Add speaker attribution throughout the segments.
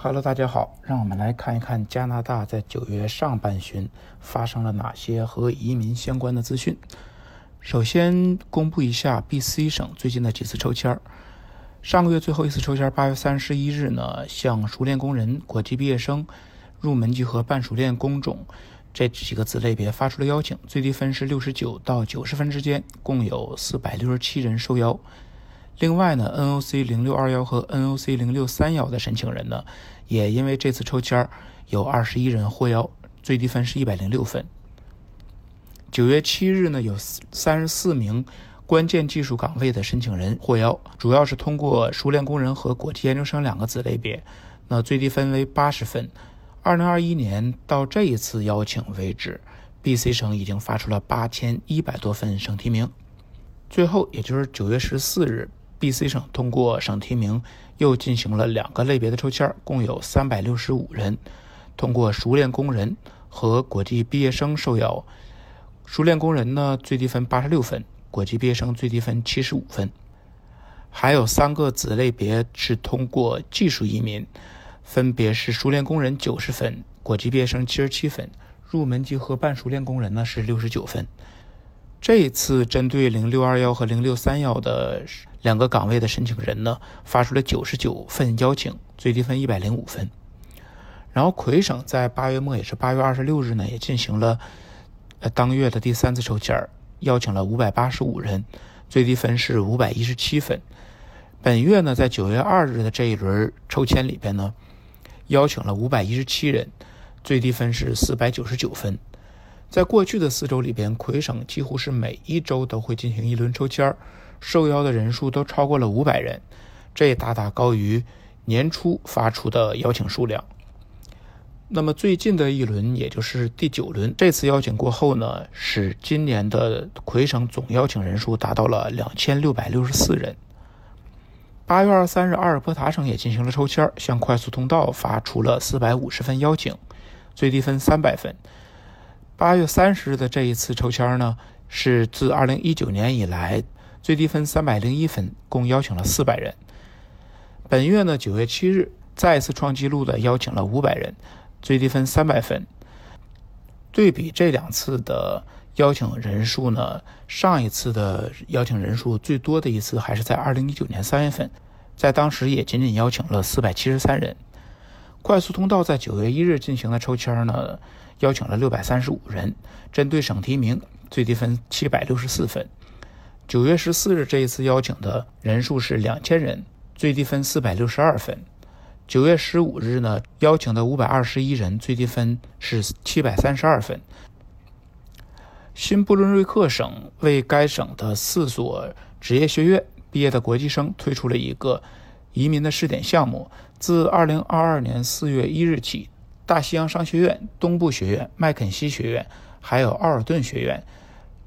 Speaker 1: Hello，大家好，让我们来看一看加拿大在九月上半旬发生了哪些和移民相关的资讯。首先公布一下 BC 省最近的几次抽签儿。上个月最后一次抽签，八月三十一日呢，向熟练工人、国际毕业生、入门级和半熟练工种这几个子类别发出了邀请，最低分是六十九到九十分之间，共有四百六十七人受邀。另外呢，NOC 零六二幺和 NOC 零六三幺的申请人呢，也因为这次抽签有二十一人获邀，最低分是一百零六分。九月七日呢，有三十四名关键技术岗位的申请人获邀，主要是通过熟练工人和国际研究生两个子类别，那最低分为八十分。二零二一年到这一次邀请为止，BC 省已经发出了八千一百多份省提名。最后，也就是九月十四日。B.C 省通过省提名，又进行了两个类别的抽签，共有三百六十五人通过熟练工人和国际毕业生受邀。熟练工人呢，最低分八十六分；国际毕业生最低分七十五分。还有三个子类别是通过技术移民，分别是熟练工人九十分，国际毕业生七十七分，入门级和半熟练工人呢是六十九分。这一次针对零六二幺和零六三幺的两个岗位的申请人呢，发出了九十九份邀请，最低分一百零五分。然后魁省在八月末，也是八月二十六日呢，也进行了当月的第三次抽签邀请了五百八十五人，最低分是五百一十七分。本月呢，在九月二日的这一轮抽签里边呢，邀请了五百一十七人，最低分是四百九十九分。在过去的四周里边，魁省几乎是每一周都会进行一轮抽签，受邀的人数都超过了五百人，这大大高于年初发出的邀请数量。那么最近的一轮，也就是第九轮，这次邀请过后呢，使今年的魁省总邀请人数达到了两千六百六十四人。八月二十三日，阿尔伯塔省也进行了抽签，向快速通道发出了四百五十份邀请，最低分三百分。八月三十日的这一次抽签呢，是自二零一九年以来最低分三百零一分，共邀请了四百人。本月呢，九月七日再次创纪录的邀请了五百人，最低分三百分。对比这两次的邀请人数呢，上一次的邀请人数最多的一次还是在二零一九年三月份，在当时也仅仅邀请了四百七十三人。快速通道在九月一日进行的抽签呢。邀请了六百三十五人，针对省提名，最低分七百六十四分。九月十四日这一次邀请的人数是两千人，最低分四百六十二分。九月十五日呢，邀请的五百二十一人，最低分是七百三十二分。新布伦瑞克省为该省的四所职业学院毕业的国际生推出了一个移民的试点项目，自二零二二年四月一日起。大西洋商学院、东部学院、麦肯锡学院，还有奥尔顿学院，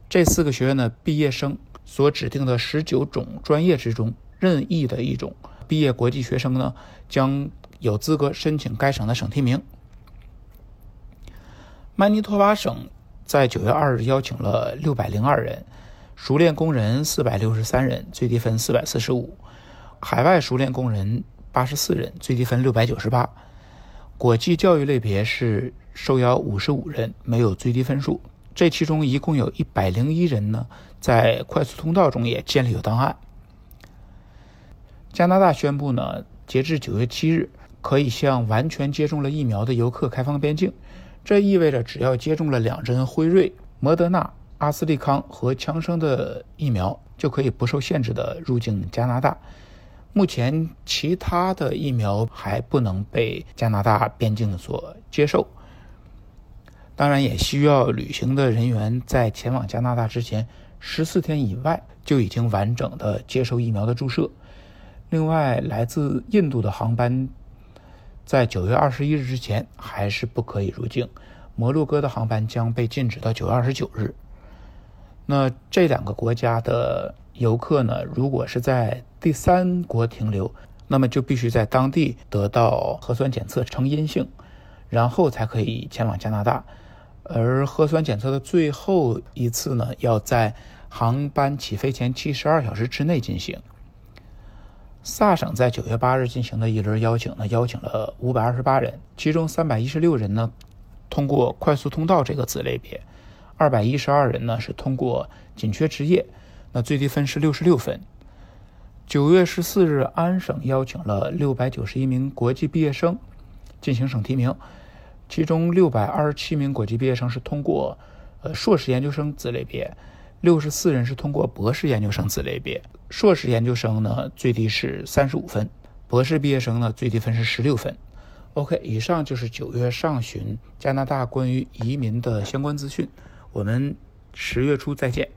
Speaker 1: 这四个学院的毕业生所指定的十九种专业之中，任意的一种毕业国际学生呢，将有资格申请该省的省提名。曼尼托巴省在九月二日邀请了六百零二人，熟练工人四百六十三人，最低分四百四十五；海外熟练工人八十四人，最低分六百九十八。国际教育类别是受邀五十五人，没有最低分数。这其中一共有一百零一人呢，在快速通道中也建立有档案。加拿大宣布呢，截至九月七日，可以向完全接种了疫苗的游客开放边境。这意味着，只要接种了两针辉瑞、摩德纳、阿斯利康和强生的疫苗，就可以不受限制的入境加拿大。目前，其他的疫苗还不能被加拿大边境所接受。当然，也需要旅行的人员在前往加拿大之前十四天以外就已经完整的接受疫苗的注射。另外，来自印度的航班在九月二十一日之前还是不可以入境。摩洛哥的航班将被禁止到九月二十九日。那这两个国家的。游客呢，如果是在第三国停留，那么就必须在当地得到核酸检测呈阴性，然后才可以前往加拿大。而核酸检测的最后一次呢，要在航班起飞前七十二小时之内进行。萨省在九月八日进行的一轮邀请呢，邀请了五百二十八人，其中三百一十六人呢通过快速通道这个子类别，二百一十二人呢是通过紧缺职业，那最低分是六十六分。九月十四日，安省邀请了六百九十一名国际毕业生进行省提名，其中六百二十七名国际毕业生是通过呃硕士研究生子类别。六十四人是通过博士研究生子类别，硕士研究生呢最低是三十五分，博士毕业生呢最低分是十六分。OK，以上就是九月上旬加拿大关于移民的相关资讯，我们十月初再见。